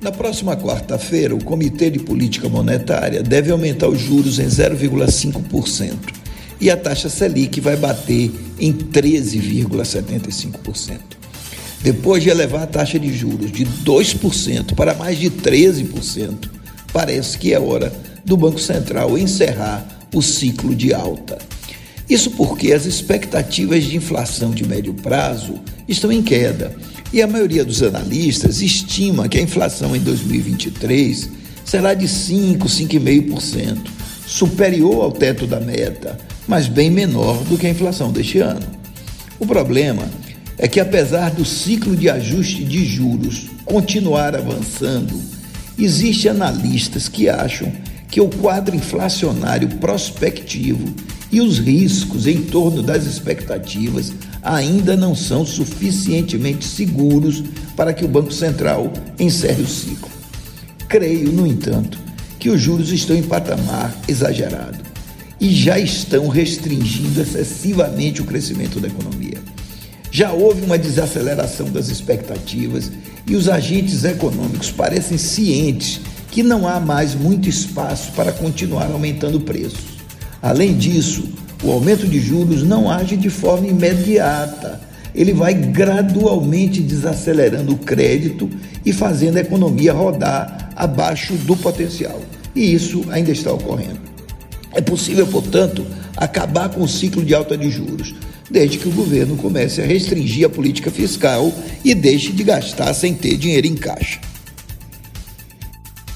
Na próxima quarta-feira, o Comitê de Política Monetária deve aumentar os juros em 0,5% e a taxa Selic vai bater em 13,75%. Depois de elevar a taxa de juros de 2% para mais de 13%, parece que é hora do Banco Central encerrar o ciclo de alta. Isso porque as expectativas de inflação de médio prazo estão em queda e a maioria dos analistas estima que a inflação em 2023 será de 5, 5,5%, superior ao teto da meta, mas bem menor do que a inflação deste ano. O problema é que, apesar do ciclo de ajuste de juros continuar avançando, existem analistas que acham que o quadro inflacionário prospectivo e os riscos em torno das expectativas ainda não são suficientemente seguros para que o Banco Central encerre o ciclo. Creio, no entanto, que os juros estão em patamar exagerado e já estão restringindo excessivamente o crescimento da economia. Já houve uma desaceleração das expectativas e os agentes econômicos parecem cientes que não há mais muito espaço para continuar aumentando preços. Além disso, o aumento de juros não age de forma imediata. Ele vai gradualmente desacelerando o crédito e fazendo a economia rodar abaixo do potencial. E isso ainda está ocorrendo. É possível, portanto, acabar com o ciclo de alta de juros, desde que o governo comece a restringir a política fiscal e deixe de gastar sem ter dinheiro em caixa.